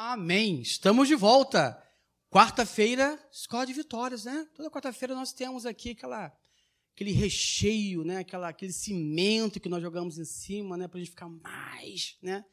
Amém. Estamos de volta. Quarta-feira, escola de vitórias, né? Toda quarta-feira nós temos aqui aquela, aquele recheio, né? Aquela, aquele cimento que nós jogamos em cima, né? Para a gente ficar mais, né?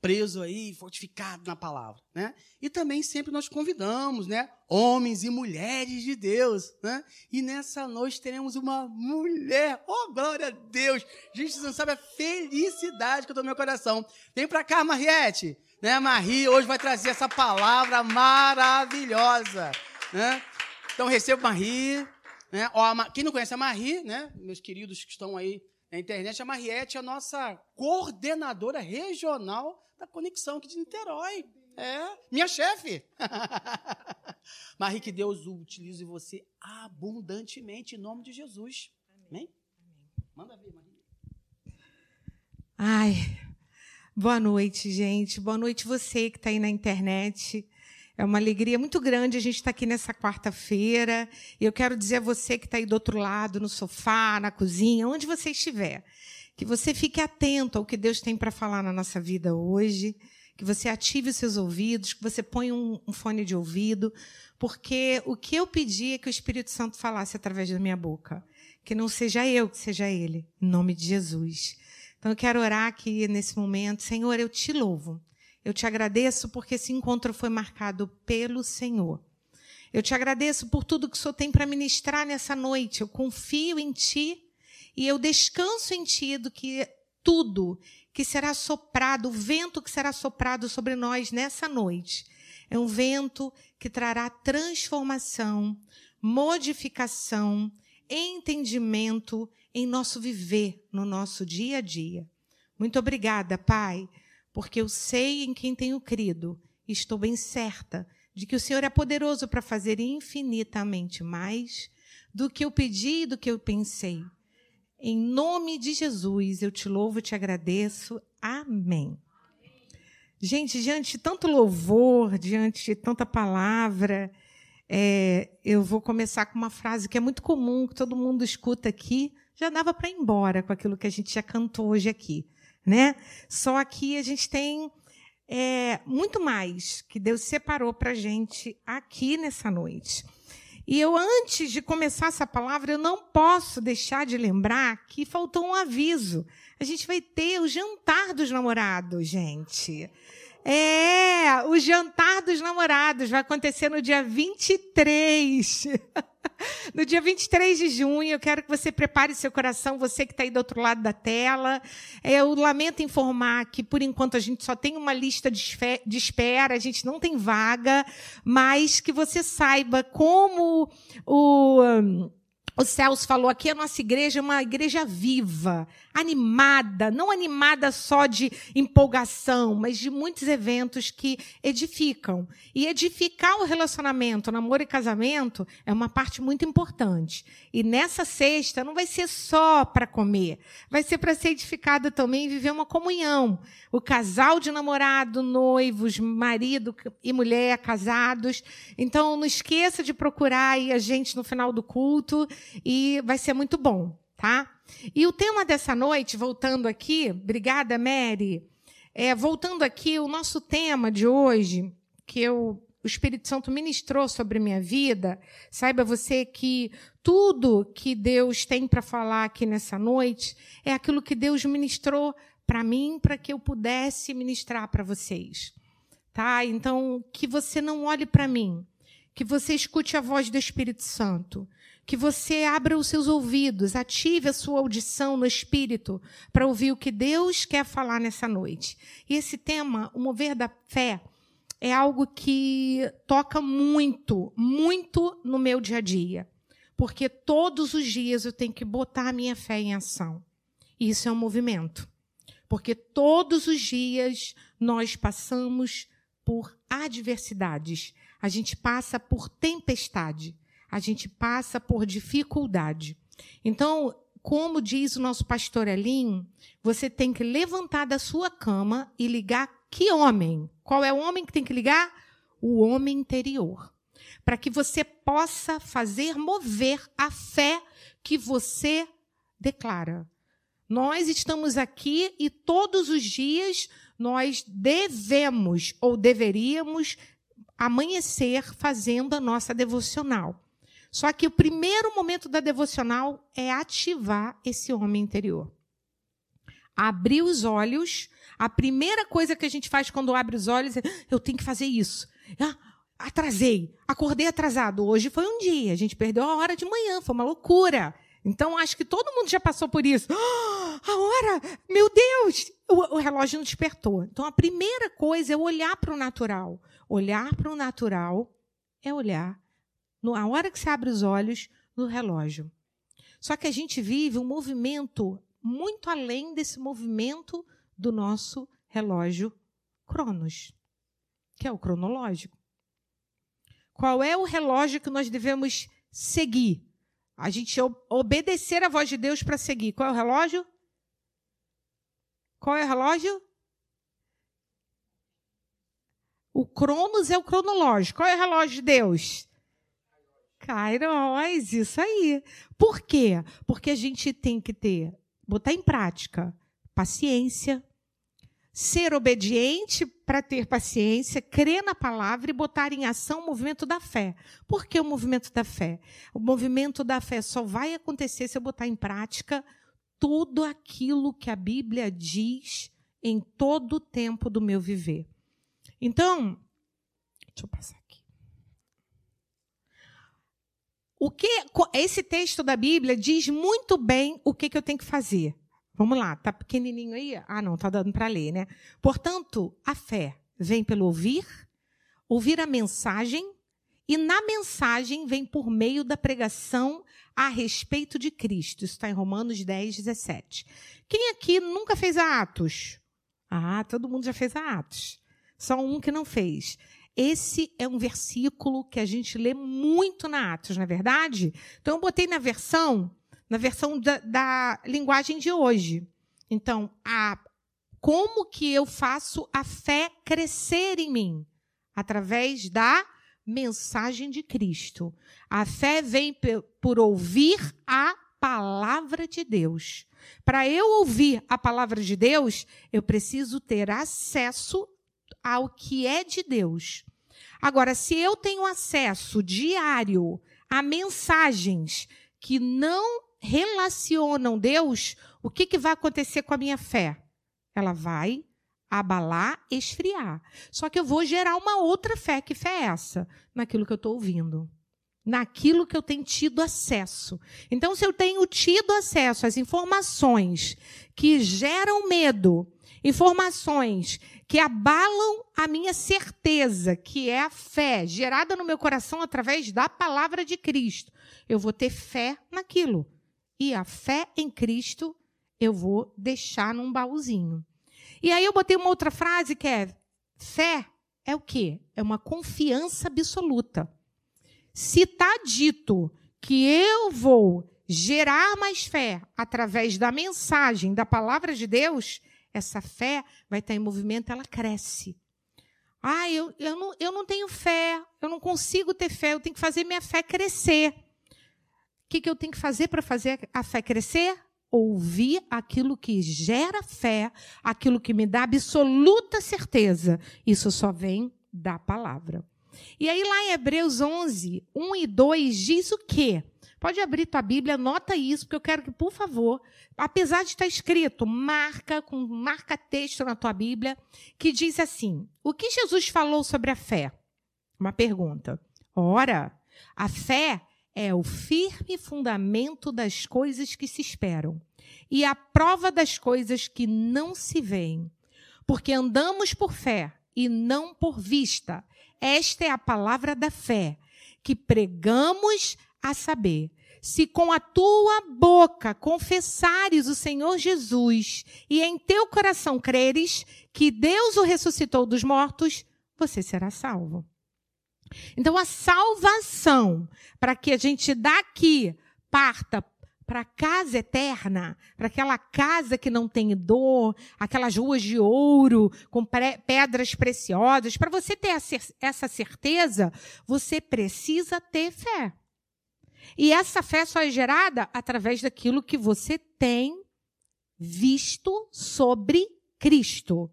Preso aí, fortificado na palavra, né? E também sempre nós convidamos, né? Homens e mulheres de Deus, né? E nessa noite teremos uma mulher, oh glória a Deus! Gente, você não sabe a felicidade que eu estou no meu coração. Vem para cá, Mariette né, Marie hoje vai trazer essa palavra maravilhosa, né? Então recebo Marie, né? Ó, quem não conhece a Marie, né? Meus queridos que estão aí na internet, a Mariette é a nossa coordenadora regional da conexão aqui de Niterói. É, minha chefe. Marie, que Deus utilize você abundantemente em nome de Jesus. Amém? Amém. Manda ver, Marie. Ai, Boa noite, gente. Boa noite você que está aí na internet. É uma alegria muito grande a gente estar tá aqui nessa quarta-feira. E eu quero dizer a você que está aí do outro lado, no sofá, na cozinha, onde você estiver, que você fique atento ao que Deus tem para falar na nossa vida hoje, que você ative os seus ouvidos, que você ponha um, um fone de ouvido, porque o que eu pedi é que o Espírito Santo falasse através da minha boca. Que não seja eu, que seja Ele, em nome de Jesus. Então eu quero orar aqui nesse momento. Senhor, eu te louvo. Eu te agradeço porque esse encontro foi marcado pelo Senhor. Eu te agradeço por tudo que o Senhor tem para ministrar nessa noite. Eu confio em Ti e eu descanso em Ti do que tudo que será soprado, o vento que será soprado sobre nós nessa noite. É um vento que trará transformação, modificação, entendimento em nosso viver, no nosso dia a dia. Muito obrigada, Pai, porque eu sei em quem tenho crido e estou bem certa de que o Senhor é poderoso para fazer infinitamente mais do que eu pedi e do que eu pensei. Em nome de Jesus, eu te louvo e te agradeço. Amém. Gente, diante de tanto louvor, diante de tanta palavra, é, eu vou começar com uma frase que é muito comum, que todo mundo escuta aqui, já dava para ir embora com aquilo que a gente já cantou hoje aqui, né? Só que a gente tem é, muito mais que Deus separou para a gente aqui nessa noite. E eu, antes de começar essa palavra, eu não posso deixar de lembrar que faltou um aviso. A gente vai ter o jantar dos namorados, gente. É, o jantar dos namorados vai acontecer no dia 23. no dia 23 de junho, eu quero que você prepare seu coração, você que está aí do outro lado da tela. É, eu lamento informar que, por enquanto, a gente só tem uma lista de espera, a gente não tem vaga, mas que você saiba como o o Celso falou aqui, a nossa igreja é uma igreja viva, animada, não animada só de empolgação, mas de muitos eventos que edificam. E edificar o relacionamento, namoro e casamento, é uma parte muito importante. E nessa sexta não vai ser só para comer, vai ser para ser edificado também e viver uma comunhão. O casal de namorado, noivos, marido e mulher casados. Então não esqueça de procurar aí a gente no final do culto e vai ser muito bom, tá? E o tema dessa noite, voltando aqui, obrigada, Mary. É, voltando aqui, o nosso tema de hoje, que eu, o Espírito Santo ministrou sobre minha vida, saiba você que tudo que Deus tem para falar aqui nessa noite é aquilo que Deus ministrou para mim, para que eu pudesse ministrar para vocês. Tá? Então, que você não olhe para mim, que você escute a voz do Espírito Santo que você abra os seus ouvidos, ative a sua audição no espírito para ouvir o que Deus quer falar nessa noite. E esse tema, o mover da fé, é algo que toca muito, muito no meu dia a dia. Porque todos os dias eu tenho que botar a minha fé em ação. E isso é um movimento. Porque todos os dias nós passamos por adversidades. A gente passa por tempestade a gente passa por dificuldade. Então, como diz o nosso pastor Elim, você tem que levantar da sua cama e ligar que homem? Qual é o homem que tem que ligar? O homem interior. Para que você possa fazer mover a fé que você declara. Nós estamos aqui e todos os dias nós devemos ou deveríamos amanhecer fazendo a nossa devocional. Só que o primeiro momento da devocional é ativar esse homem interior. Abrir os olhos. A primeira coisa que a gente faz quando abre os olhos é: eu tenho que fazer isso. Ah, atrasei, acordei atrasado. Hoje foi um dia, a gente perdeu a hora de manhã, foi uma loucura. Então, acho que todo mundo já passou por isso. Oh, a hora, meu Deus! O, o relógio não despertou. Então, a primeira coisa é olhar para o natural. Olhar para o natural é olhar, no, a hora que você abre os olhos, no relógio. Só que a gente vive um movimento muito além desse movimento do nosso relógio Cronos, que é o cronológico. Qual é o relógio que nós devemos seguir? A gente obedecer a voz de Deus para seguir. Qual é o relógio? Qual é o relógio? O Cronos é o cronológico. Qual é o relógio de Deus? Kairos, isso aí. Por quê? Porque a gente tem que ter, botar em prática paciência, ser obediente para ter paciência, crer na palavra e botar em ação o movimento da fé. Por que o movimento da fé? O movimento da fé só vai acontecer se eu botar em prática tudo aquilo que a Bíblia diz em todo o tempo do meu viver. Então, deixa eu passar aqui. O que esse texto da Bíblia diz muito bem o que, que eu tenho que fazer. Vamos lá, tá pequenininho aí? Ah, não, tá dando para ler, né? Portanto, a fé vem pelo ouvir, ouvir a mensagem, e na mensagem vem por meio da pregação a respeito de Cristo. Isso está em Romanos 10, 17. Quem aqui nunca fez a Atos? Ah, todo mundo já fez a Atos. Só um que não fez. Esse é um versículo que a gente lê muito na Atos, não é verdade? Então, eu botei na versão na versão da, da linguagem de hoje. Então, a, como que eu faço a fé crescer em mim? Através da mensagem de Cristo. A fé vem por ouvir a palavra de Deus. Para eu ouvir a palavra de Deus, eu preciso ter acesso ao que é de Deus. Agora, se eu tenho acesso diário a mensagens que não relacionam Deus, o que, que vai acontecer com a minha fé? Ela vai abalar, esfriar. Só que eu vou gerar uma outra fé. Que fé é essa? Naquilo que eu estou ouvindo. Naquilo que eu tenho tido acesso. Então, se eu tenho tido acesso às informações que geram medo, informações que abalam a minha certeza, que é a fé gerada no meu coração através da palavra de Cristo, eu vou ter fé naquilo e a fé em Cristo eu vou deixar num baúzinho. E aí eu botei uma outra frase que é: fé é o quê? É uma confiança absoluta. Se está dito que eu vou gerar mais fé através da mensagem da palavra de Deus, essa fé vai estar em movimento, ela cresce. Ah, eu, eu, não, eu não tenho fé, eu não consigo ter fé, eu tenho que fazer minha fé crescer que, que eu tenho que fazer para fazer a fé crescer? Ouvir aquilo que gera fé, aquilo que me dá absoluta certeza. Isso só vem da palavra. E aí, lá em Hebreus 11, 1 e 2, diz o quê? Pode abrir tua Bíblia, anota isso, porque eu quero que, por favor, apesar de estar escrito, marca com marca texto na tua Bíblia, que diz assim: O que Jesus falou sobre a fé? Uma pergunta. Ora, a fé é o firme fundamento das coisas que se esperam e a prova das coisas que não se veem. Porque andamos por fé e não por vista. Esta é a palavra da fé que pregamos a saber. Se com a tua boca confessares o Senhor Jesus e em teu coração creres que Deus o ressuscitou dos mortos, você será salvo. Então, a salvação, para que a gente daqui parta para a casa eterna, para aquela casa que não tem dor, aquelas ruas de ouro com pedras preciosas, para você ter essa certeza, você precisa ter fé. E essa fé só é gerada através daquilo que você tem visto sobre Cristo.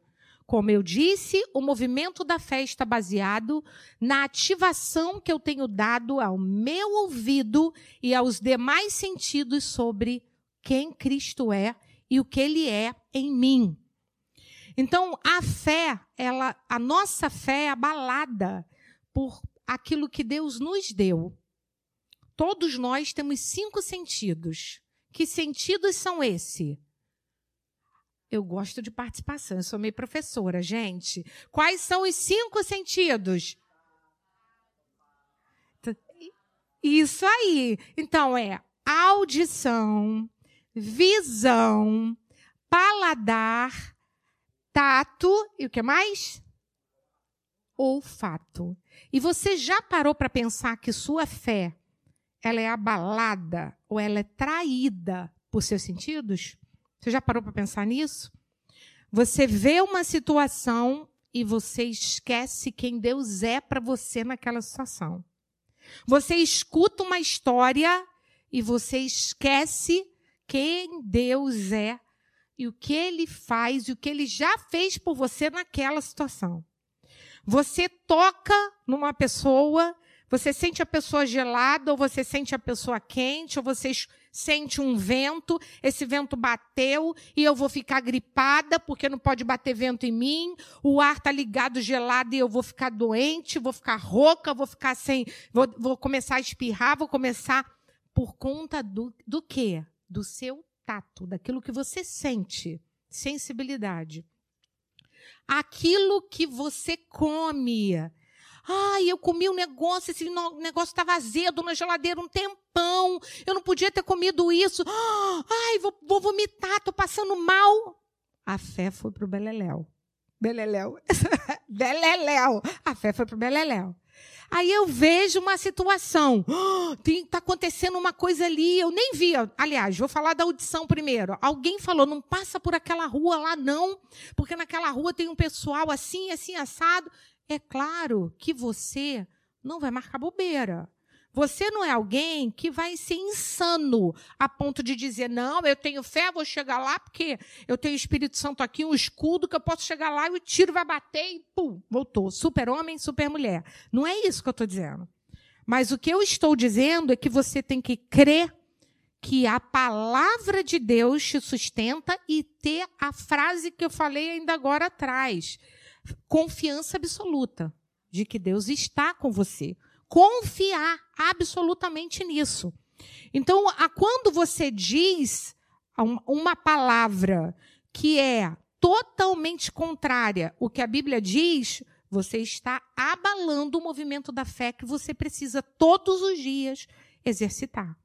Como eu disse, o movimento da fé está baseado na ativação que eu tenho dado ao meu ouvido e aos demais sentidos sobre quem Cristo é e o que ele é em mim. Então, a fé, ela, a nossa fé é abalada por aquilo que Deus nos deu. Todos nós temos cinco sentidos. Que sentidos são esses? Eu gosto de participação, eu sou meio professora, gente. Quais são os cinco sentidos? Isso aí. Então é audição, visão, paladar, tato e o que mais? Olfato. E você já parou para pensar que sua fé ela é abalada ou ela é traída por seus sentidos? Você já parou para pensar nisso? Você vê uma situação e você esquece quem Deus é para você naquela situação. Você escuta uma história e você esquece quem Deus é e o que ele faz e o que ele já fez por você naquela situação. Você toca numa pessoa, você sente a pessoa gelada, ou você sente a pessoa quente, ou você sente um vento, esse vento bateu e eu vou ficar gripada porque não pode bater vento em mim, o ar está ligado gelado e eu vou ficar doente, vou ficar rouca, vou ficar sem, vou, vou começar a espirrar, vou começar por conta do, do quê? Do seu tato, daquilo que você sente, sensibilidade. Aquilo que você come. Ai, eu comi um negócio, esse negócio estava azedo na geladeira um tempão. Eu não podia ter comido isso. Ai, vou, vou vomitar, estou passando mal. A fé foi para o Beleléu. Beleléu. Beleléu. A fé foi para o Beleléu. Aí eu vejo uma situação, está acontecendo uma coisa ali, eu nem vi. Aliás, vou falar da audição primeiro. Alguém falou, não passa por aquela rua lá não, porque naquela rua tem um pessoal assim, assim assado. É claro que você não vai marcar bobeira. Você não é alguém que vai ser insano a ponto de dizer, não, eu tenho fé, vou chegar lá, porque eu tenho o Espírito Santo aqui, um escudo, que eu posso chegar lá e o tiro vai bater e pum, voltou. Super homem, super mulher. Não é isso que eu estou dizendo. Mas o que eu estou dizendo é que você tem que crer que a palavra de Deus te sustenta e ter a frase que eu falei ainda agora atrás. Confiança absoluta de que Deus está com você confiar absolutamente nisso. Então, quando você diz uma palavra que é totalmente contrária ao que a Bíblia diz, você está abalando o movimento da fé que você precisa todos os dias exercitar.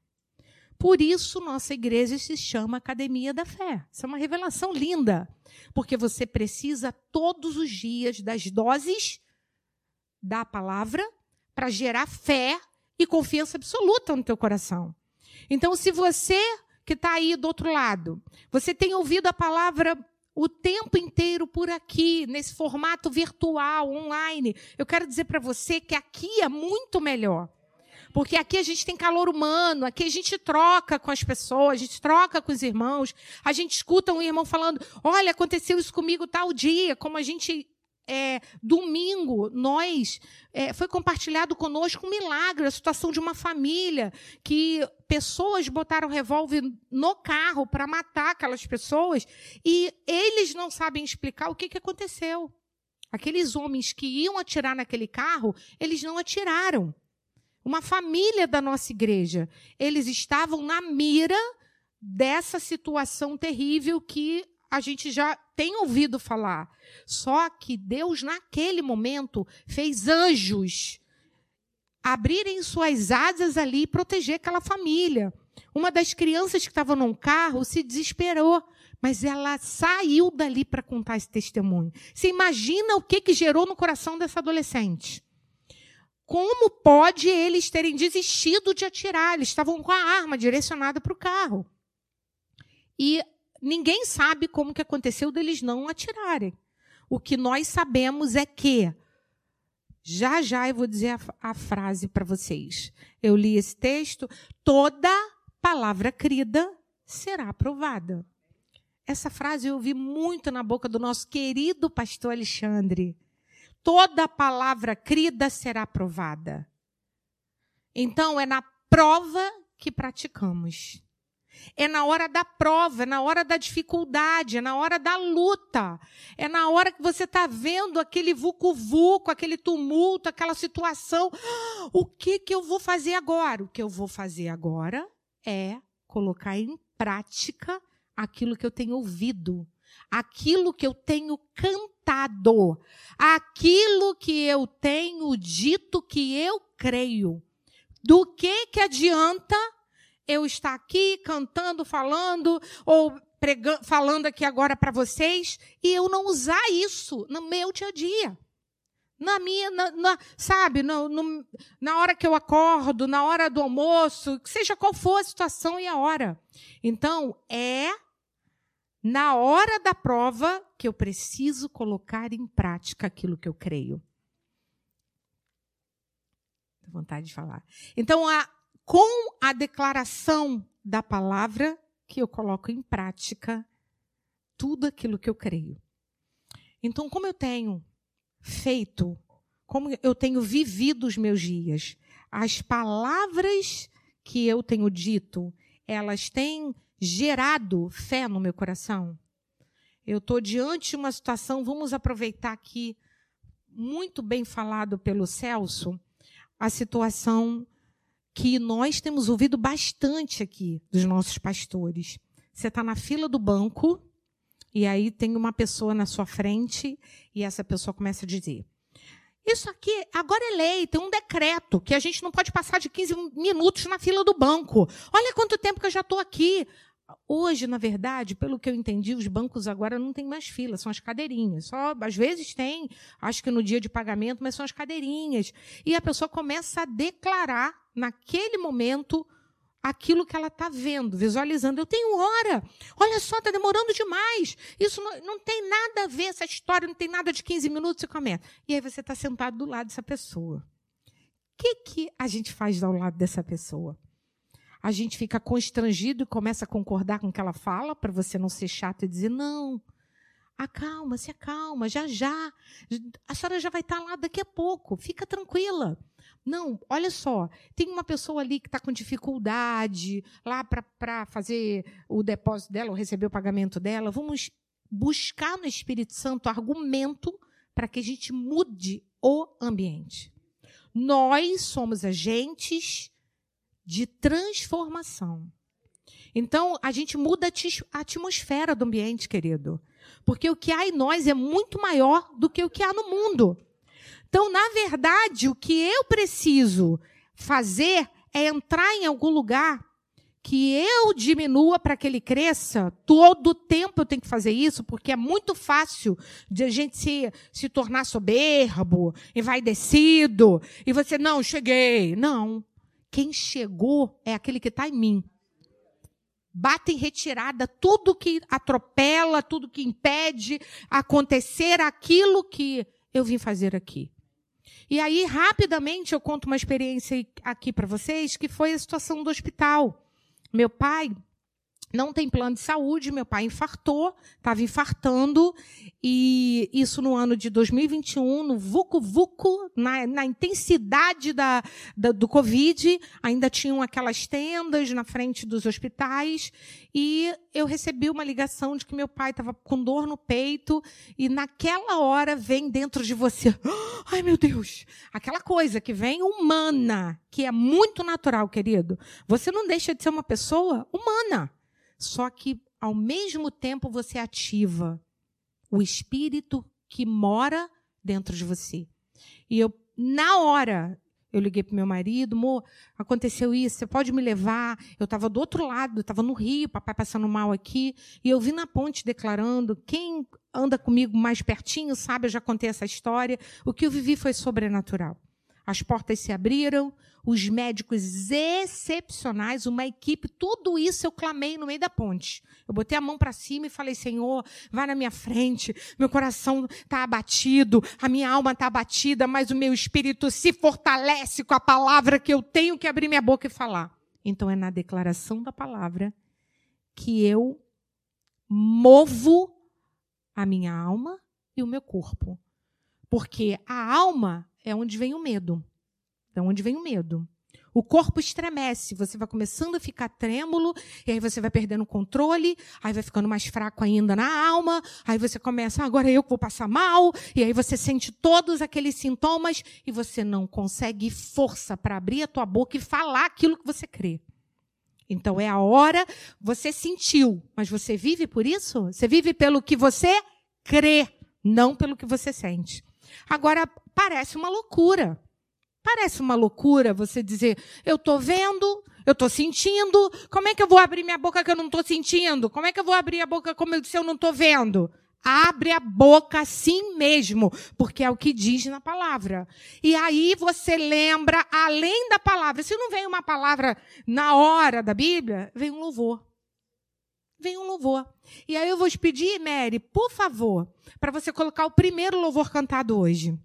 Por isso, nossa igreja se chama Academia da Fé. Isso é uma revelação linda, porque você precisa todos os dias das doses da palavra para gerar fé e confiança absoluta no teu coração. Então, se você que está aí do outro lado, você tem ouvido a palavra o tempo inteiro por aqui, nesse formato virtual, online, eu quero dizer para você que aqui é muito melhor. Porque aqui a gente tem calor humano, aqui a gente troca com as pessoas, a gente troca com os irmãos, a gente escuta um irmão falando: olha, aconteceu isso comigo tal dia, como a gente é, domingo, nós é, foi compartilhado conosco um milagre, a situação de uma família que pessoas botaram revólver no carro para matar aquelas pessoas e eles não sabem explicar o que, que aconteceu. Aqueles homens que iam atirar naquele carro, eles não atiraram. Uma família da nossa igreja, eles estavam na mira dessa situação terrível que a gente já tem ouvido falar. Só que Deus, naquele momento, fez anjos abrirem suas asas ali e proteger aquela família. Uma das crianças que estava num carro se desesperou, mas ela saiu dali para contar esse testemunho. Você imagina o que, que gerou no coração dessa adolescente? Como pode eles terem desistido de atirar? Eles estavam com a arma direcionada para o carro. E ninguém sabe como que aconteceu deles não atirarem. O que nós sabemos é que já já eu vou dizer a, a frase para vocês. Eu li esse texto, toda palavra crida será aprovada. Essa frase eu ouvi muito na boca do nosso querido pastor Alexandre. Toda palavra crida será provada. Então, é na prova que praticamos. É na hora da prova, é na hora da dificuldade, é na hora da luta. É na hora que você está vendo aquele vucu-vucu, aquele tumulto, aquela situação. O que, que eu vou fazer agora? O que eu vou fazer agora é colocar em prática aquilo que eu tenho ouvido, aquilo que eu tenho cantado, aquilo que eu tenho dito que eu creio. Do que que adianta eu estar aqui cantando, falando ou pregando, falando aqui agora para vocês e eu não usar isso no meu dia a dia? Na minha, na, na, sabe, no, no, na hora que eu acordo, na hora do almoço, seja qual for a situação e a hora. Então, é na hora da prova que eu preciso colocar em prática aquilo que eu creio. Tenho vontade de falar. Então, a, com a declaração da palavra que eu coloco em prática tudo aquilo que eu creio. Então, como eu tenho feito, como eu tenho vivido os meus dias, as palavras que eu tenho dito, elas têm gerado fé no meu coração? Eu estou diante de uma situação, vamos aproveitar aqui, muito bem falado pelo Celso, a situação que nós temos ouvido bastante aqui dos nossos pastores. Você está na fila do banco e aí tem uma pessoa na sua frente e essa pessoa começa a dizer: Isso aqui agora é lei, tem um decreto que a gente não pode passar de 15 minutos na fila do banco. Olha quanto tempo que eu já estou aqui. Hoje, na verdade, pelo que eu entendi, os bancos agora não têm mais fila, são as cadeirinhas. Só às vezes tem, acho que no dia de pagamento, mas são as cadeirinhas. E a pessoa começa a declarar naquele momento aquilo que ela está vendo, visualizando. Eu tenho hora. Olha só, está demorando demais. Isso não, não, tem nada a ver, essa história não tem nada de 15 minutos e começa. E aí você está sentado do lado dessa pessoa. O que, que a gente faz ao lado dessa pessoa? A gente fica constrangido e começa a concordar com o que ela fala, para você não ser chato e dizer, não, acalma, se acalma, já já. A senhora já vai estar lá daqui a pouco, fica tranquila. Não, olha só, tem uma pessoa ali que está com dificuldade lá para fazer o depósito dela, ou receber o pagamento dela. Vamos buscar no Espírito Santo argumento para que a gente mude o ambiente. Nós somos agentes de transformação. Então, a gente muda a atmosfera do ambiente, querido. Porque o que há em nós é muito maior do que o que há no mundo. Então, na verdade, o que eu preciso fazer é entrar em algum lugar que eu diminua para que ele cresça. Todo o tempo eu tenho que fazer isso, porque é muito fácil de a gente se, se tornar soberbo, envaidecido, e você, não, cheguei. Não. Quem chegou é aquele que está em mim. Bata em retirada tudo que atropela, tudo que impede acontecer aquilo que eu vim fazer aqui. E aí, rapidamente, eu conto uma experiência aqui para vocês, que foi a situação do hospital. Meu pai não tem plano de saúde, meu pai infartou, estava infartando, e isso no ano de 2021, no Vucu Vucu, na, na intensidade da, da, do Covid, ainda tinham aquelas tendas na frente dos hospitais, e eu recebi uma ligação de que meu pai estava com dor no peito, e naquela hora vem dentro de você, ai meu Deus, aquela coisa que vem humana, que é muito natural, querido. Você não deixa de ser uma pessoa humana. Só que, ao mesmo tempo, você ativa o espírito que mora dentro de você. E eu, na hora, eu liguei para meu marido, amor, aconteceu isso, você pode me levar? Eu estava do outro lado, estava no Rio, papai passando mal aqui, e eu vi na ponte declarando, quem anda comigo mais pertinho sabe, eu já contei essa história, o que eu vivi foi sobrenatural. As portas se abriram, os médicos excepcionais, uma equipe, tudo isso eu clamei no meio da ponte. Eu botei a mão para cima e falei: Senhor, vai na minha frente. Meu coração está abatido, a minha alma está abatida, mas o meu espírito se fortalece com a palavra que eu tenho que abrir minha boca e falar. Então é na declaração da palavra que eu movo a minha alma e o meu corpo. Porque a alma é onde vem o medo. É onde vem o medo. O corpo estremece, você vai começando a ficar trêmulo, e aí você vai perdendo o controle, aí vai ficando mais fraco ainda na alma, aí você começa, ah, agora eu vou passar mal, e aí você sente todos aqueles sintomas e você não consegue força para abrir a tua boca e falar aquilo que você crê. Então é a hora, você sentiu, mas você vive por isso? Você vive pelo que você crê, não pelo que você sente. Agora, parece uma loucura. Parece uma loucura você dizer, eu estou vendo, eu estou sentindo, como é que eu vou abrir minha boca que eu não estou sentindo? Como é que eu vou abrir a boca como se eu não estou vendo? Abre a boca assim mesmo, porque é o que diz na palavra. E aí você lembra, além da palavra, se não vem uma palavra na hora da Bíblia, vem um louvor. Vem um louvor. E aí eu vou te pedir, Mary, por favor, para você colocar o primeiro louvor cantado hoje.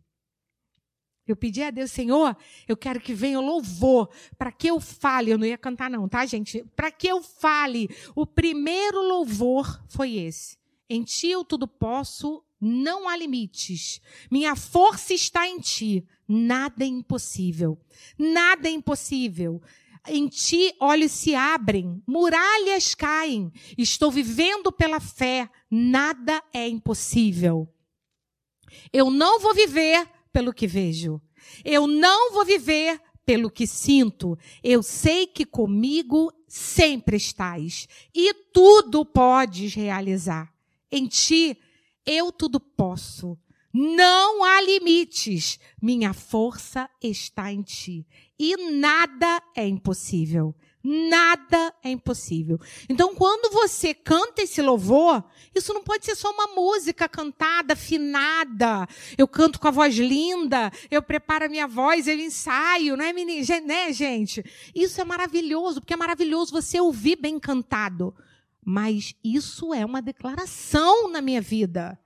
Eu pedi a Deus, Senhor, eu quero que venha o louvor, para que eu fale. Eu não ia cantar, não, tá, gente? Para que eu fale. O primeiro louvor foi esse. Em ti eu tudo posso, não há limites. Minha força está em ti. Nada é impossível. Nada é impossível. Em ti olhos se abrem, muralhas caem. Estou vivendo pela fé. Nada é impossível. Eu não vou viver pelo que vejo. Eu não vou viver pelo que sinto. Eu sei que comigo sempre estás e tudo podes realizar. Em ti eu tudo posso. Não há limites. Minha força está em ti e nada é impossível. Nada é impossível. Então, quando você canta esse louvor, isso não pode ser só uma música cantada, afinada. Eu canto com a voz linda, eu preparo a minha voz, eu ensaio, não é, menina? Né, gente? Isso é maravilhoso, porque é maravilhoso você ouvir bem cantado. Mas isso é uma declaração na minha vida.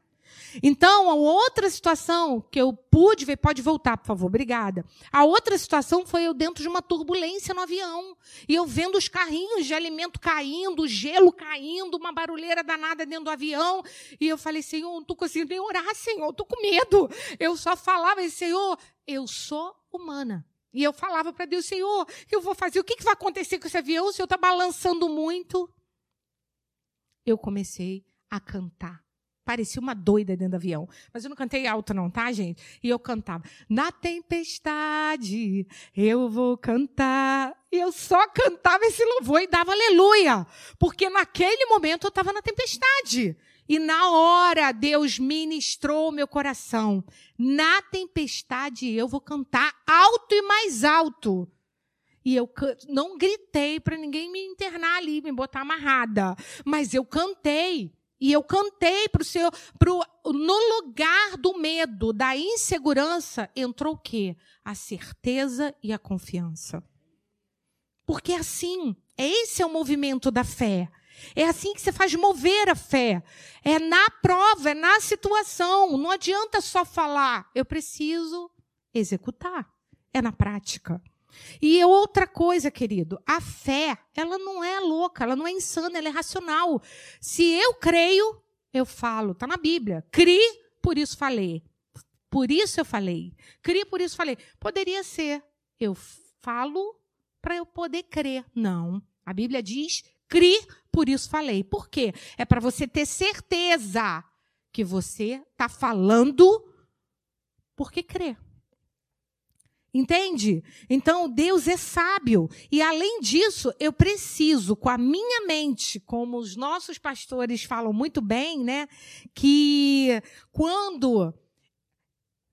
Então, a outra situação que eu pude ver, pode voltar, por favor, obrigada. A outra situação foi eu dentro de uma turbulência no avião. E eu vendo os carrinhos de alimento caindo, gelo caindo, uma barulheira danada dentro do avião. E eu falei, Senhor, não estou conseguindo nem orar, Senhor, estou com medo. Eu só falava, Senhor, eu sou humana. E eu falava para Deus, Senhor, eu vou fazer? O que, que vai acontecer com esse avião? O Senhor está balançando muito. Eu comecei a cantar Parecia uma doida dentro do avião. Mas eu não cantei alto, não, tá, gente? E eu cantava. Na tempestade eu vou cantar. E eu só cantava esse louvor e dava aleluia. Porque naquele momento eu estava na tempestade. E na hora Deus ministrou meu coração. Na tempestade eu vou cantar alto e mais alto. E eu não gritei para ninguém me internar ali, me botar amarrada. Mas eu cantei. E eu cantei para o Senhor, pro, no lugar do medo, da insegurança, entrou o quê? A certeza e a confiança. Porque é assim, esse é o movimento da fé. É assim que você faz mover a fé. É na prova, é na situação. Não adianta só falar, eu preciso executar. É na prática. E outra coisa, querido, a fé, ela não é louca, ela não é insana, ela é racional. Se eu creio, eu falo, está na Bíblia. Cri, por isso falei. Por isso eu falei. Cri, por isso falei. Poderia ser, eu falo para eu poder crer. Não. A Bíblia diz, cri, por isso falei. Por quê? É para você ter certeza que você está falando porque crê. Entende? Então Deus é sábio. E além disso, eu preciso, com a minha mente, como os nossos pastores falam muito bem, né? Que quando.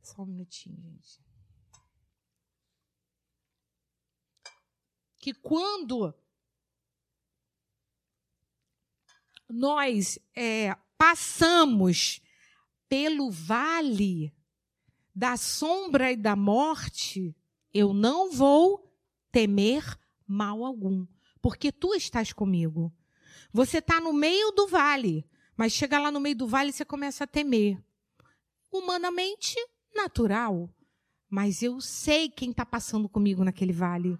Só um minutinho, gente. Que quando nós é, passamos pelo vale da sombra e da morte, eu não vou temer mal algum, porque tu estás comigo. Você está no meio do vale, mas chega lá no meio do vale e você começa a temer. Humanamente, natural. Mas eu sei quem está passando comigo naquele vale.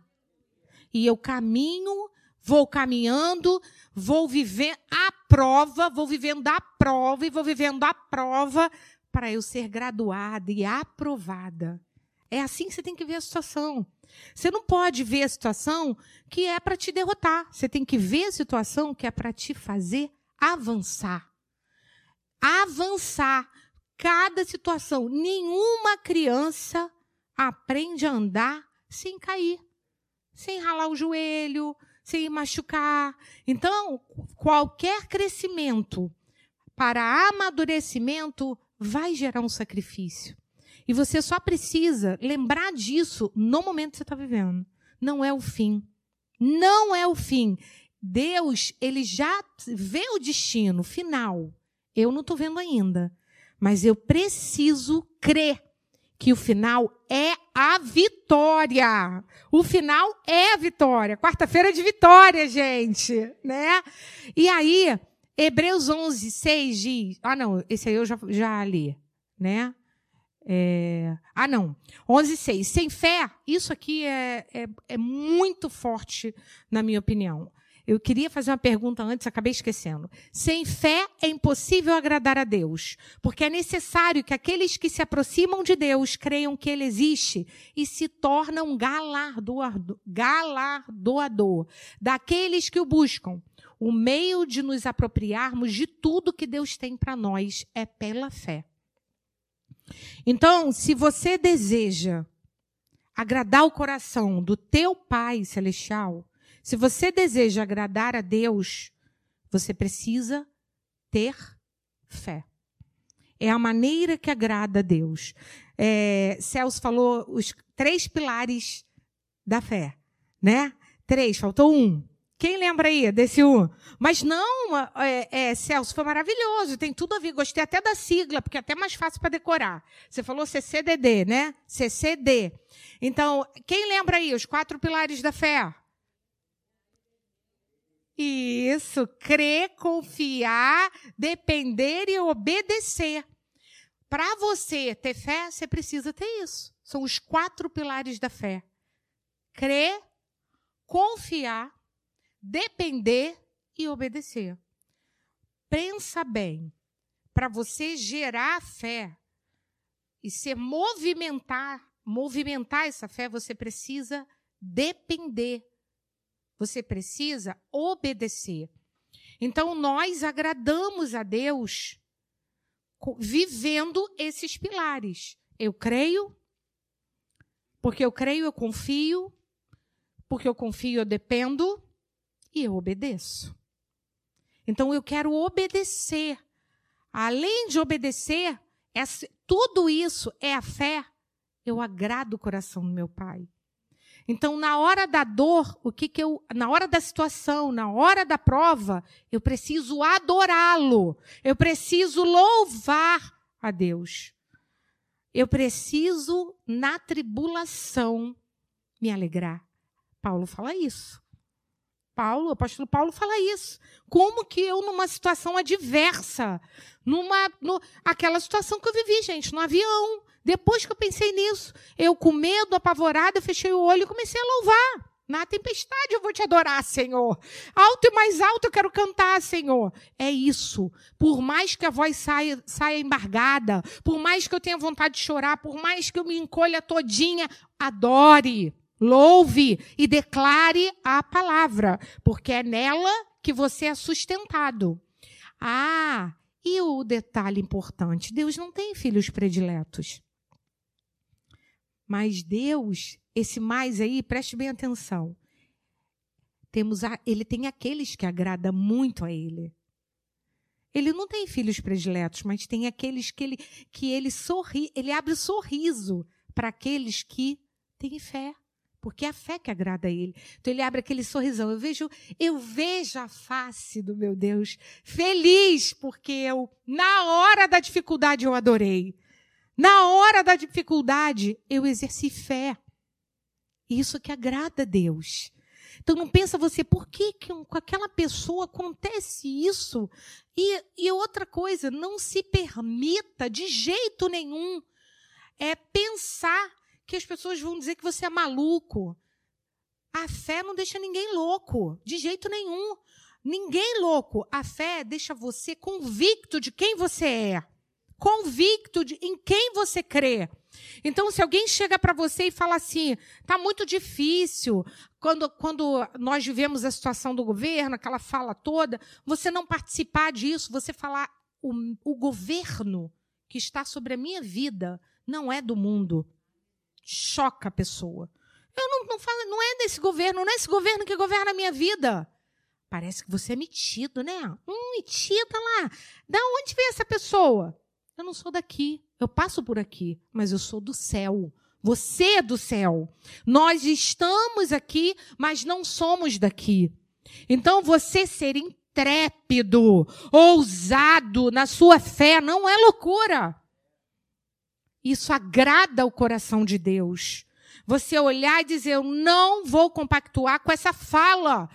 E eu caminho vou caminhando, vou viver a prova, vou vivendo a prova e vou vivendo a prova para eu ser graduada e aprovada. É assim que você tem que ver a situação. Você não pode ver a situação que é para te derrotar. Você tem que ver a situação que é para te fazer avançar. Avançar. Cada situação. Nenhuma criança aprende a andar sem cair, sem ralar o joelho, sem machucar. Então, qualquer crescimento para amadurecimento vai gerar um sacrifício. E você só precisa lembrar disso no momento que você está vivendo. Não é o fim. Não é o fim. Deus, ele já vê o destino final. Eu não estou vendo ainda. Mas eu preciso crer que o final é a vitória. O final é a vitória. Quarta-feira é de vitória, gente, né? E aí, Hebreus 11, 6 diz... Ah, não, esse aí eu já, já li, né? É, ah, não. 11, 6. Sem fé, isso aqui é, é, é muito forte, na minha opinião. Eu queria fazer uma pergunta antes, acabei esquecendo. Sem fé é impossível agradar a Deus, porque é necessário que aqueles que se aproximam de Deus creiam que Ele existe e se tornam galardoador, galardoador daqueles que o buscam. O meio de nos apropriarmos de tudo que Deus tem para nós é pela fé. Então, se você deseja agradar o coração do teu Pai celestial, se você deseja agradar a Deus, você precisa ter fé. É a maneira que agrada a Deus. É, Celso falou os três pilares da fé, né? Três, faltou um. Quem lembra aí desse um? Mas não, é, é, Celso, foi maravilhoso, tem tudo a ver. Gostei até da sigla, porque é até mais fácil para decorar. Você falou CCDD, né? CCD. Então, quem lembra aí os quatro pilares da fé? Isso, crer, confiar, depender e obedecer. Para você ter fé, você precisa ter isso. São os quatro pilares da fé: crer, confiar, depender e obedecer. Pensa bem. Para você gerar fé e se movimentar, movimentar essa fé, você precisa depender você precisa obedecer. Então, nós agradamos a Deus vivendo esses pilares. Eu creio, porque eu creio, eu confio, porque eu confio, eu dependo e eu obedeço. Então, eu quero obedecer. Além de obedecer, tudo isso é a fé. Eu agrado o coração do meu Pai. Então, na hora da dor, o que, que eu, na hora da situação, na hora da prova, eu preciso adorá-lo. Eu preciso louvar a Deus. Eu preciso na tribulação me alegrar. Paulo fala isso. Paulo, o apóstolo Paulo fala isso. Como que eu, numa situação adversa, numa. No, aquela situação que eu vivi, gente, no avião, depois que eu pensei nisso, eu com medo, apavorada, fechei o olho e comecei a louvar. Na tempestade eu vou te adorar, Senhor. Alto e mais alto eu quero cantar, Senhor. É isso. Por mais que a voz saia, saia embargada, por mais que eu tenha vontade de chorar, por mais que eu me encolha todinha, adore, louve e declare a palavra, porque é nela que você é sustentado. Ah, e o detalhe importante: Deus não tem filhos prediletos. Mas Deus, esse mais aí, preste bem atenção. Temos a, ele tem aqueles que agrada muito a ele. Ele não tem filhos prediletos, mas tem aqueles que ele que ele sorri, ele abre sorriso para aqueles que têm fé, porque é a fé que agrada a ele. Então ele abre aquele sorrisão. Eu vejo, eu vejo a face do meu Deus feliz, porque eu na hora da dificuldade eu adorei. Na hora da dificuldade, eu exerci fé. Isso que agrada a Deus. Então não pensa você, por que, que com aquela pessoa acontece isso? E, e outra coisa, não se permita de jeito nenhum é pensar que as pessoas vão dizer que você é maluco. A fé não deixa ninguém louco, de jeito nenhum. Ninguém louco. A fé deixa você convicto de quem você é, convicto de em quem você crê. Então, se alguém chega para você e fala assim, tá muito difícil, quando, quando nós vivemos a situação do governo, aquela fala toda, você não participar disso, você falar, o, o governo que está sobre a minha vida não é do mundo. Choca a pessoa. Eu não, não falo, não é desse governo, não é esse governo que governa a minha vida. Parece que você é metido, né? Hum, metida lá. Da onde vem essa pessoa? Eu não sou daqui. Eu passo por aqui, mas eu sou do céu. Você é do céu. Nós estamos aqui, mas não somos daqui. Então, você ser intrépido, ousado na sua fé, não é loucura. Isso agrada o coração de Deus. Você olhar e dizer: Eu não vou compactuar com essa fala.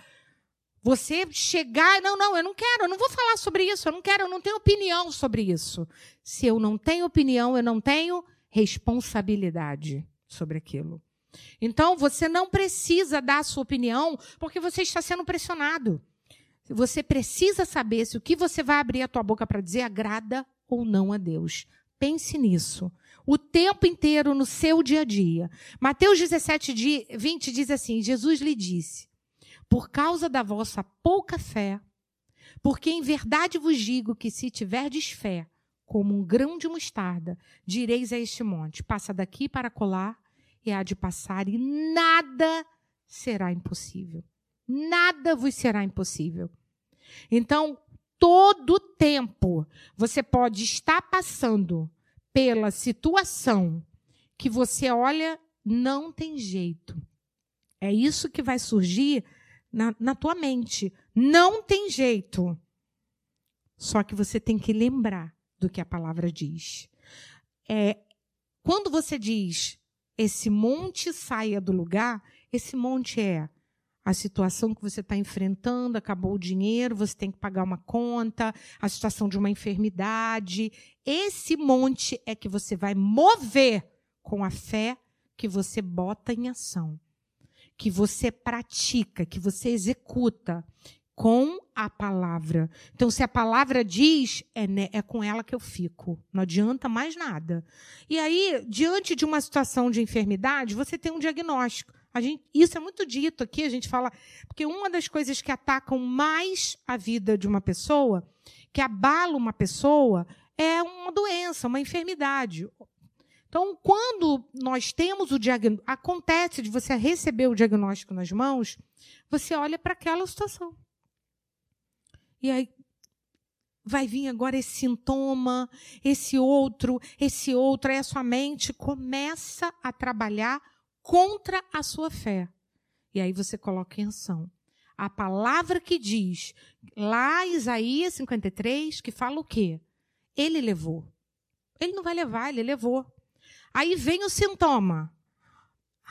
Você chegar, não, não, eu não quero, eu não vou falar sobre isso, eu não quero, eu não tenho opinião sobre isso. Se eu não tenho opinião, eu não tenho responsabilidade sobre aquilo. Então, você não precisa dar a sua opinião porque você está sendo pressionado. Você precisa saber se o que você vai abrir a tua boca para dizer agrada ou não a Deus. Pense nisso. O tempo inteiro no seu dia a dia. Mateus 17, 20 diz assim: Jesus lhe disse por causa da vossa pouca fé. Porque em verdade vos digo que se tiverdes fé, como um grão de mostarda, direis a este monte: passa daqui para colar, e há de passar, e nada será impossível. Nada vos será impossível. Então, todo tempo você pode estar passando pela situação que você olha, não tem jeito. É isso que vai surgir na, na tua mente. Não tem jeito. Só que você tem que lembrar do que a palavra diz. É, quando você diz esse monte saia do lugar, esse monte é a situação que você está enfrentando, acabou o dinheiro, você tem que pagar uma conta, a situação de uma enfermidade. Esse monte é que você vai mover com a fé que você bota em ação que você pratica, que você executa com a palavra. Então, se a palavra diz, é, né, é com ela que eu fico. Não adianta mais nada. E aí, diante de uma situação de enfermidade, você tem um diagnóstico. Gente, isso é muito dito aqui, a gente fala, porque uma das coisas que atacam mais a vida de uma pessoa, que abala uma pessoa, é uma doença, uma enfermidade. Então, quando nós temos o diagnóstico, acontece de você receber o diagnóstico nas mãos, você olha para aquela situação. E aí vai vir agora esse sintoma, esse outro, esse outro, aí a sua mente começa a trabalhar contra a sua fé. E aí você coloca em ação. A palavra que diz, lá Isaías 53, que fala o quê? Ele levou. Ele não vai levar, ele levou. Aí vem o sintoma.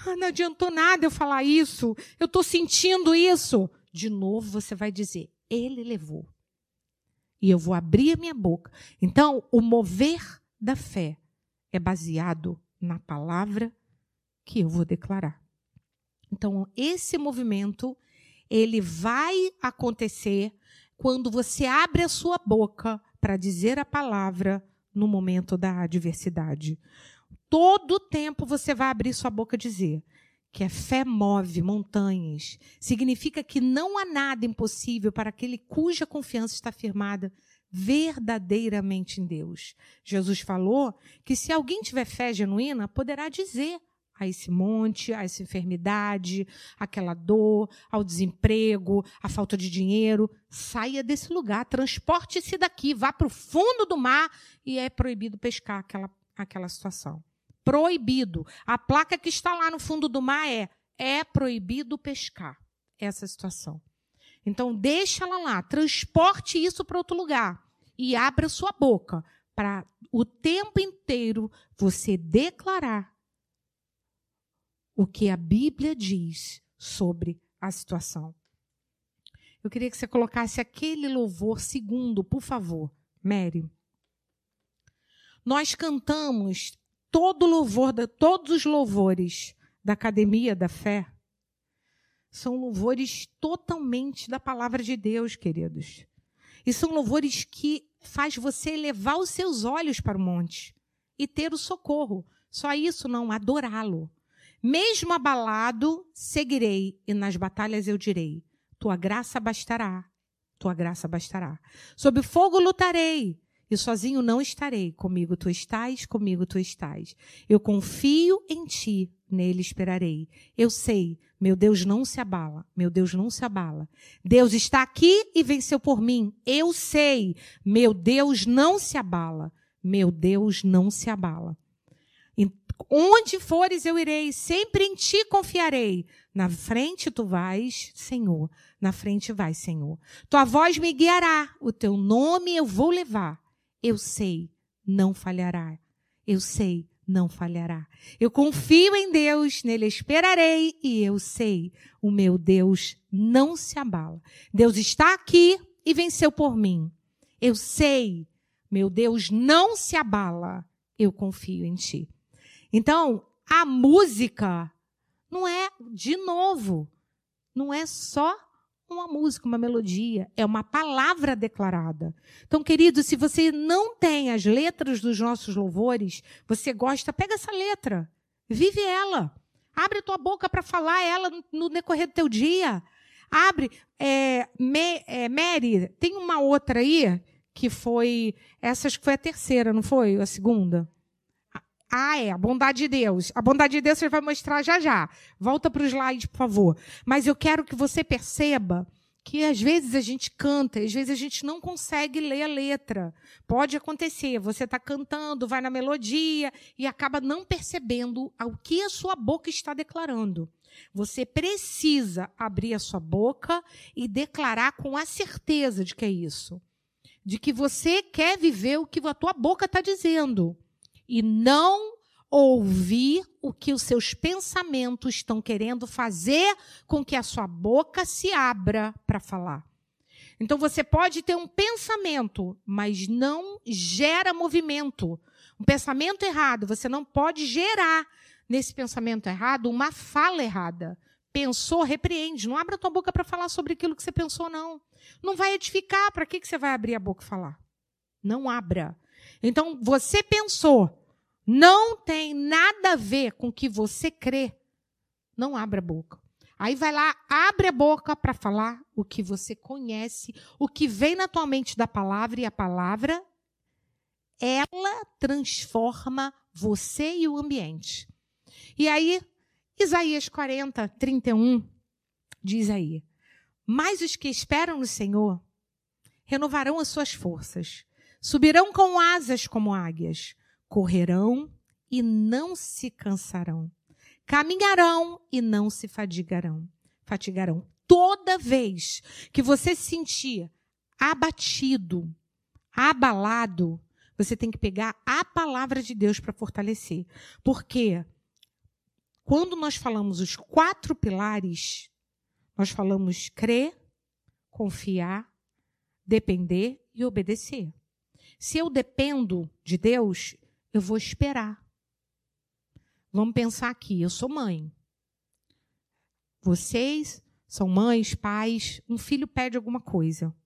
Ah, não adiantou nada eu falar isso. Eu estou sentindo isso. De novo você vai dizer: Ele levou. E eu vou abrir a minha boca. Então, o mover da fé é baseado na palavra que eu vou declarar. Então, esse movimento ele vai acontecer quando você abre a sua boca para dizer a palavra no momento da adversidade todo tempo você vai abrir sua boca dizer que a fé move montanhas. Significa que não há nada impossível para aquele cuja confiança está firmada verdadeiramente em Deus. Jesus falou que se alguém tiver fé genuína, poderá dizer a esse monte, a essa enfermidade, aquela dor, ao desemprego, à falta de dinheiro, saia desse lugar, transporte-se daqui, vá para o fundo do mar e é proibido pescar aquela, aquela situação proibido. A placa que está lá no fundo do mar é: é proibido pescar. Essa situação. Então, deixa ela lá, transporte isso para outro lugar e abra sua boca para o tempo inteiro você declarar o que a Bíblia diz sobre a situação. Eu queria que você colocasse aquele louvor segundo, por favor, Mary. Nós cantamos todo louvor, todos os louvores da Academia da Fé, são louvores totalmente da palavra de Deus, queridos. E são louvores que faz você elevar os seus olhos para o monte e ter o socorro. Só isso não, adorá-lo. Mesmo abalado, seguirei, e nas batalhas eu direi: Tua graça bastará, tua graça bastará. Sob fogo lutarei, e sozinho não estarei. Comigo tu estás, comigo tu estás. Eu confio em ti, nele esperarei. Eu sei, meu Deus não se abala, meu Deus não se abala. Deus está aqui e venceu por mim. Eu sei, meu Deus não se abala, meu Deus não se abala. Onde fores eu irei, sempre em ti confiarei. Na frente tu vais, Senhor. Na frente vai, Senhor. Tua voz me guiará, o teu nome eu vou levar. Eu sei, não falhará. Eu sei, não falhará. Eu confio em Deus, nele esperarei e eu sei, o meu Deus não se abala. Deus está aqui e venceu por mim. Eu sei, meu Deus não se abala. Eu confio em ti. Então, a música não é, de novo, não é só uma música, uma melodia, é uma palavra declarada. Então, querido, se você não tem as letras dos nossos louvores, você gosta, pega essa letra, vive ela. Abre a tua boca para falar ela no decorrer do teu dia. Abre. É, me, é, Mary, tem uma outra aí que foi. Essa acho que foi a terceira, não foi? A segunda? Ah, é, a bondade de Deus. A bondade de Deus você vai mostrar já já. Volta para o slide, por favor. Mas eu quero que você perceba que às vezes a gente canta, às vezes a gente não consegue ler a letra. Pode acontecer, você está cantando, vai na melodia e acaba não percebendo o que a sua boca está declarando. Você precisa abrir a sua boca e declarar com a certeza de que é isso. De que você quer viver o que a tua boca está dizendo e não ouvir o que os seus pensamentos estão querendo fazer com que a sua boca se abra para falar. Então você pode ter um pensamento, mas não gera movimento. Um pensamento errado, você não pode gerar nesse pensamento errado uma fala errada. Pensou, repreende. Não abra a tua boca para falar sobre aquilo que você pensou, não. Não vai edificar. Para que, que você vai abrir a boca e falar? Não abra. Então, você pensou, não tem nada a ver com o que você crê, não abra a boca. Aí vai lá, abre a boca para falar o que você conhece, o que vem na tua mente da palavra, e a palavra, ela transforma você e o ambiente. E aí, Isaías 40, 31, diz aí: Mas os que esperam no Senhor renovarão as suas forças Subirão com asas como águias, correrão e não se cansarão, caminharão e não se fadigarão. Fatigarão. Toda vez que você se sentir abatido, abalado, você tem que pegar a palavra de Deus para fortalecer. Porque quando nós falamos os quatro pilares, nós falamos crer, confiar, depender e obedecer. Se eu dependo de Deus, eu vou esperar. Vamos pensar aqui, eu sou mãe. Vocês são mães, pais, um filho pede alguma coisa.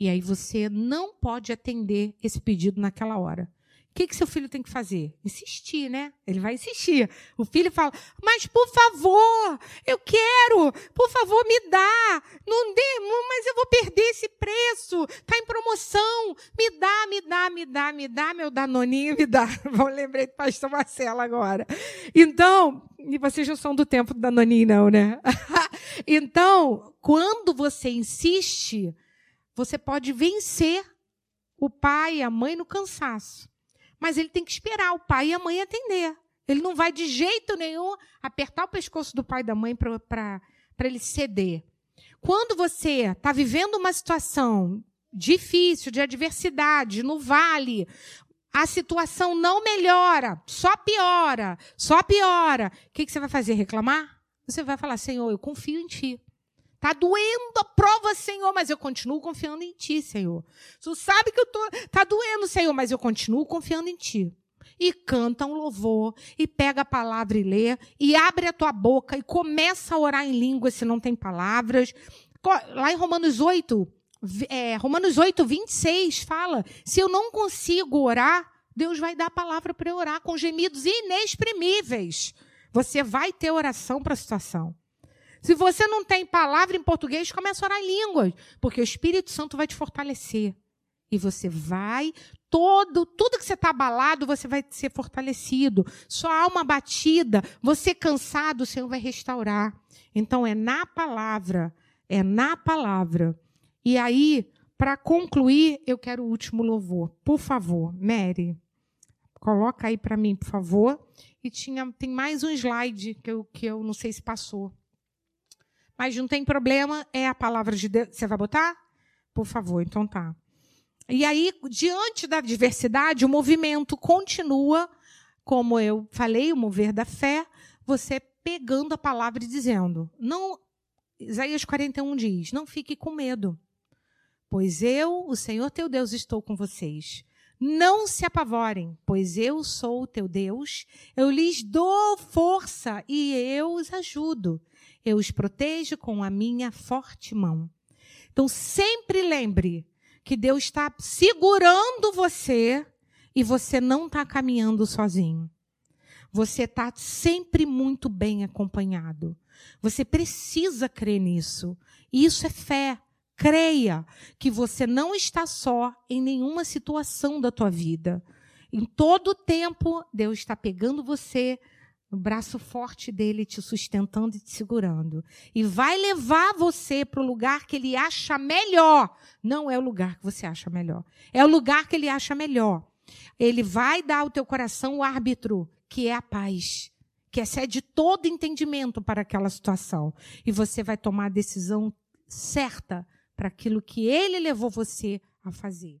E aí você não pode atender esse pedido naquela hora que, que seu filho tem que fazer? Insistir, né? Ele vai insistir. O filho fala, mas por favor, eu quero, por favor, me dá. Não dê, mas eu vou perder esse preço. Está em promoção. Me dá, me dá, me dá, me dá, meu danoninho, me dá. Vou lembrei do pastor Marcelo agora. Então, e vocês não são do tempo do danoninho, não, né? então, quando você insiste, você pode vencer o pai e a mãe no cansaço. Mas ele tem que esperar o pai e a mãe atender. Ele não vai de jeito nenhum apertar o pescoço do pai e da mãe para ele ceder. Quando você está vivendo uma situação difícil, de adversidade, no vale, a situação não melhora, só piora, só piora. O que, que você vai fazer? Reclamar? Você vai falar, Senhor, eu confio em Ti. Tá doendo a prova, Senhor, mas eu continuo confiando em Ti, Senhor. Tu sabe que eu tô, tá doendo, Senhor, mas eu continuo confiando em Ti. e canta um louvor, e pega a palavra e lê, e abre a tua boca e começa a orar em língua se não tem palavras. Lá em Romanos 8, é, Romanos 8, 26 fala: se eu não consigo orar, Deus vai dar a palavra para orar com gemidos inexprimíveis. Você vai ter oração para a situação. Se você não tem palavra em português, começa a orar em línguas, porque o Espírito Santo vai te fortalecer. E você vai, todo, tudo que você está abalado, você vai ser fortalecido. Sua alma batida, você cansado, o Senhor vai restaurar. Então é na palavra, é na palavra. E aí, para concluir, eu quero o último louvor. Por favor, Mary, coloca aí para mim, por favor. E tinha, tem mais um slide que eu, que eu não sei se passou. Mas não tem problema, é a palavra de Deus. Você vai botar? Por favor, então tá. E aí, diante da diversidade, o movimento continua, como eu falei, o mover da fé, você pegando a palavra e dizendo: não, Isaías 41 diz: não fique com medo, pois eu, o Senhor teu Deus, estou com vocês. Não se apavorem, pois eu sou o teu Deus, eu lhes dou força e eu os ajudo. Eu os protejo com a minha forte mão. Então, sempre lembre que Deus está segurando você e você não está caminhando sozinho. Você está sempre muito bem acompanhado. Você precisa crer nisso. Isso é fé. Creia que você não está só em nenhuma situação da tua vida. Em todo tempo, Deus está pegando você o braço forte dele te sustentando e te segurando. E vai levar você para o lugar que ele acha melhor. Não é o lugar que você acha melhor. É o lugar que ele acha melhor. Ele vai dar ao teu coração o árbitro, que é a paz, que excede todo entendimento para aquela situação. E você vai tomar a decisão certa para aquilo que ele levou você a fazer.